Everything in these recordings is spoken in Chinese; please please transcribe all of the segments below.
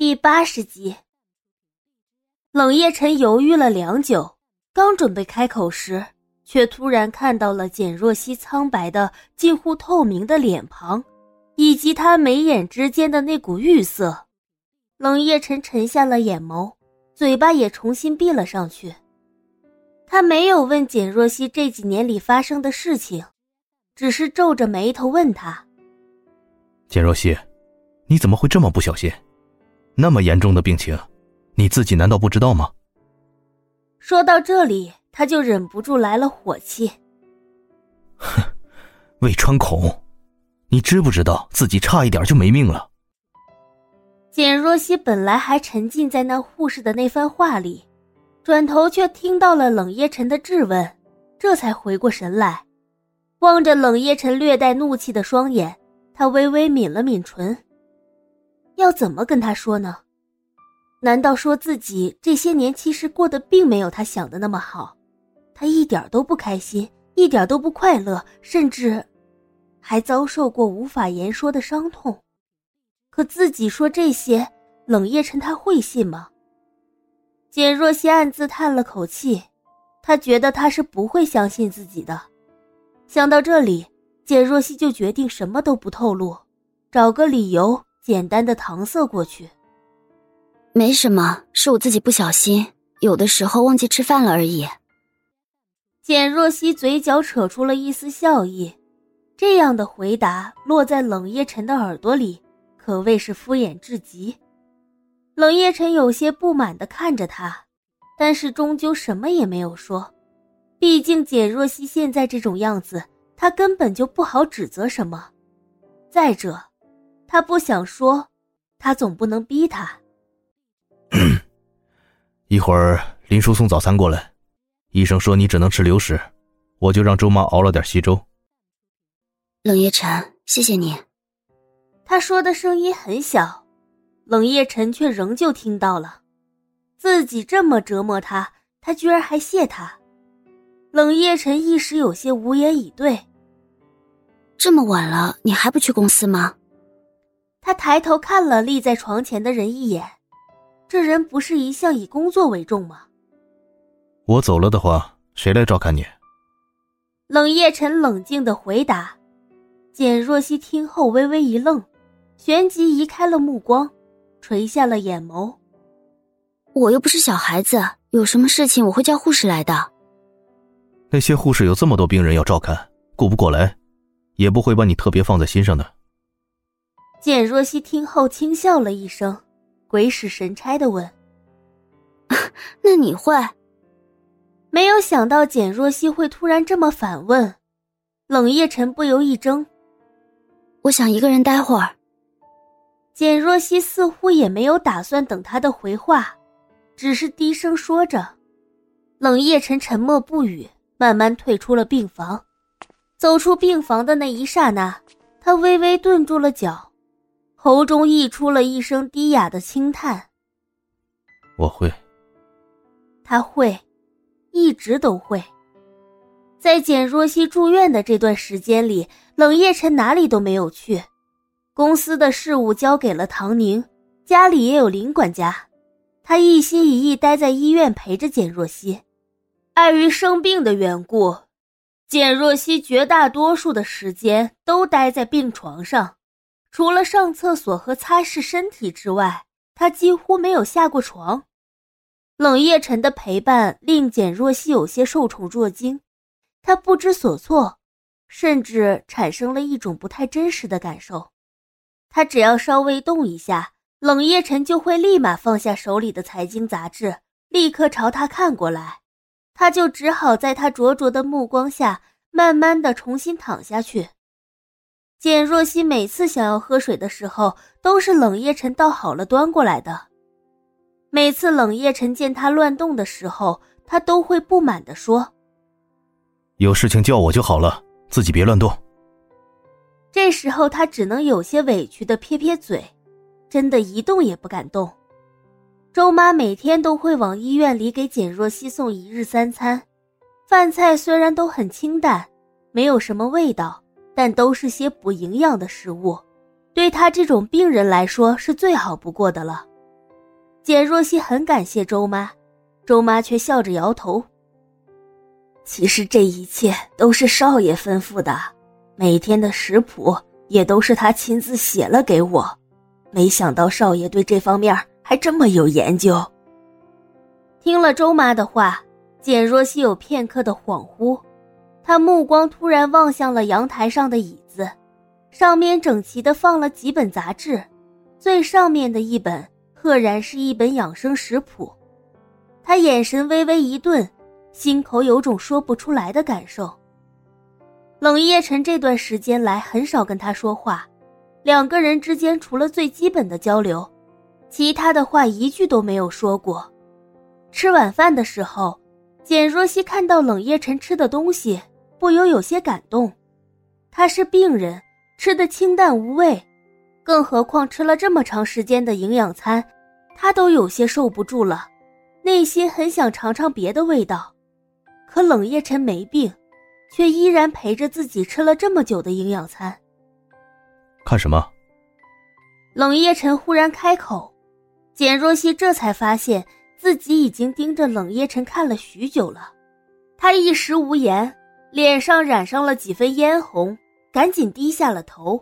第八十集，冷夜晨犹豫了良久，刚准备开口时，却突然看到了简若曦苍白的近乎透明的脸庞，以及她眉眼之间的那股玉色。冷夜晨沉下了眼眸，嘴巴也重新闭了上去。他没有问简若曦这几年里发生的事情，只是皱着眉头问他：“简若曦，你怎么会这么不小心？”那么严重的病情，你自己难道不知道吗？说到这里，他就忍不住来了火气。哼，魏川孔，你知不知道自己差一点就没命了？简若曦本来还沉浸在那护士的那番话里，转头却听到了冷夜晨的质问，这才回过神来，望着冷夜晨略带怒气的双眼，他微微抿了抿唇。要怎么跟他说呢？难道说自己这些年其实过得并没有他想的那么好？他一点都不开心，一点都不快乐，甚至还遭受过无法言说的伤痛。可自己说这些，冷夜晨他会信吗？简若曦暗自叹了口气，他觉得他是不会相信自己的。想到这里，简若曦就决定什么都不透露，找个理由。简单的搪塞过去，没什么，是我自己不小心，有的时候忘记吃饭了而已。简若曦嘴角扯出了一丝笑意，这样的回答落在冷夜晨的耳朵里，可谓是敷衍至极。冷夜晨有些不满的看着他，但是终究什么也没有说，毕竟简若曦现在这种样子，他根本就不好指责什么。再者。他不想说，他总不能逼他。一会儿林叔送早餐过来，医生说你只能吃流食，我就让周妈熬了点稀粥。冷夜晨，谢谢你。他说的声音很小，冷夜晨却仍旧听到了。自己这么折磨他，他居然还谢他。冷夜晨一时有些无言以对。这么晚了，你还不去公司吗？他抬头看了立在床前的人一眼，这人不是一向以工作为重吗？我走了的话，谁来照看你？冷夜晨冷静的回答。简若曦听后微微一愣，旋即移开了目光，垂下了眼眸。我又不是小孩子，有什么事情我会叫护士来的。那些护士有这么多病人要照看，顾不过来，也不会把你特别放在心上的。简若曦听后轻笑了一声，鬼使神差的问：“那你会？”没有想到简若曦会突然这么反问，冷夜晨不由一怔。我想一个人待会儿。简若曦似乎也没有打算等他的回话，只是低声说着。冷夜晨沉默不语，慢慢退出了病房。走出病房的那一刹那，他微微顿住了脚。喉中溢出了一声低哑的轻叹。我会，他会，一直都会。在简若曦住院的这段时间里，冷夜晨哪里都没有去，公司的事务交给了唐宁，家里也有林管家，他一心一意待在医院陪着简若曦。碍于生病的缘故，简若曦绝大多数的时间都待在病床上。除了上厕所和擦拭身体之外，他几乎没有下过床。冷夜晨的陪伴令简若曦有些受宠若惊，她不知所措，甚至产生了一种不太真实的感受。他只要稍微动一下，冷夜晨就会立马放下手里的财经杂志，立刻朝他看过来。他就只好在他灼灼的目光下，慢慢的重新躺下去。简若曦每次想要喝水的时候，都是冷夜晨倒好了端过来的。每次冷夜晨见他乱动的时候，他都会不满地说：“有事情叫我就好了，自己别乱动。”这时候他只能有些委屈的撇撇嘴，真的一动也不敢动。周妈每天都会往医院里给简若曦送一日三餐，饭菜虽然都很清淡，没有什么味道。但都是些补营养的食物，对他这种病人来说是最好不过的了。简若曦很感谢周妈，周妈却笑着摇头。其实这一切都是少爷吩咐的，每天的食谱也都是他亲自写了给我。没想到少爷对这方面还这么有研究。听了周妈的话，简若曦有片刻的恍惚，他目光突然望向了阳台上的椅子，上面整齐的放了几本杂志，最上面的一本。赫然是一本养生食谱，他眼神微微一顿，心口有种说不出来的感受。冷夜晨这段时间来很少跟他说话，两个人之间除了最基本的交流，其他的话一句都没有说过。吃晚饭的时候，简若曦看到冷夜晨吃的东西，不由有些感动。他是病人，吃的清淡无味。更何况吃了这么长时间的营养餐，他都有些受不住了，内心很想尝尝别的味道。可冷夜晨没病，却依然陪着自己吃了这么久的营养餐。看什么？冷夜晨忽然开口，简若曦这才发现自己已经盯着冷夜晨看了许久了。他一时无言，脸上染上了几分嫣红，赶紧低下了头。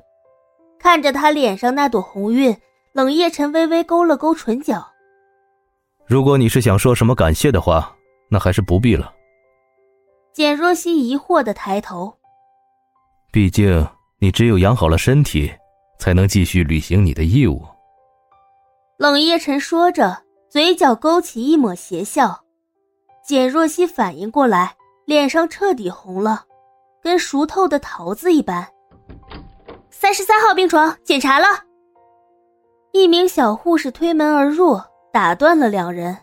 看着他脸上那朵红晕，冷夜晨微微勾了勾唇角。如果你是想说什么感谢的话，那还是不必了。简若曦疑惑的抬头。毕竟你只有养好了身体，才能继续履行你的义务。冷夜晨说着，嘴角勾起一抹邪笑。简若曦反应过来，脸上彻底红了，跟熟透的桃子一般。三十三号病床检查了。一名小护士推门而入，打断了两人。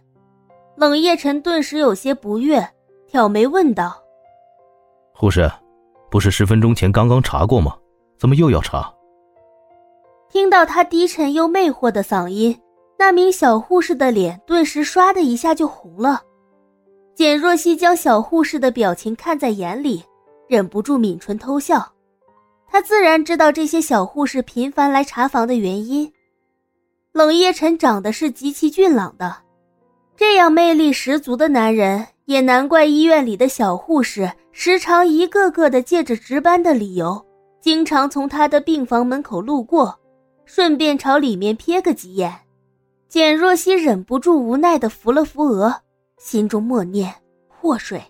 冷夜晨顿时有些不悦，挑眉问道：“护士，不是十分钟前刚刚查过吗？怎么又要查？”听到他低沉又魅惑的嗓音，那名小护士的脸顿时唰的一下就红了。简若曦将小护士的表情看在眼里，忍不住抿唇偷笑。她自然知道这些小护士频繁来查房的原因。冷夜晨长得是极其俊朗的，这样魅力十足的男人，也难怪医院里的小护士时常一个个的借着值班的理由，经常从他的病房门口路过，顺便朝里面瞥个几眼。简若曦忍不住无奈的扶了扶额，心中默念：祸水。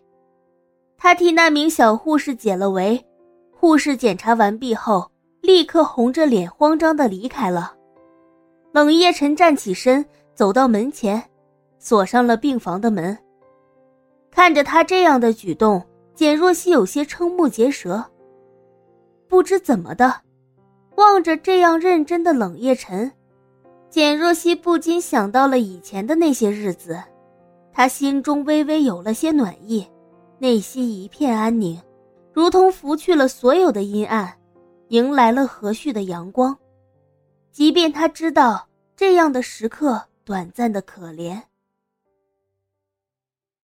他替那名小护士解了围。护士检查完毕后，立刻红着脸慌张的离开了。冷夜晨站起身，走到门前，锁上了病房的门。看着他这样的举动，简若曦有些瞠目结舌。不知怎么的，望着这样认真的冷夜晨，简若曦不禁想到了以前的那些日子，他心中微微有了些暖意，内心一片安宁。如同拂去了所有的阴暗，迎来了和煦的阳光。即便他知道这样的时刻短暂的可怜。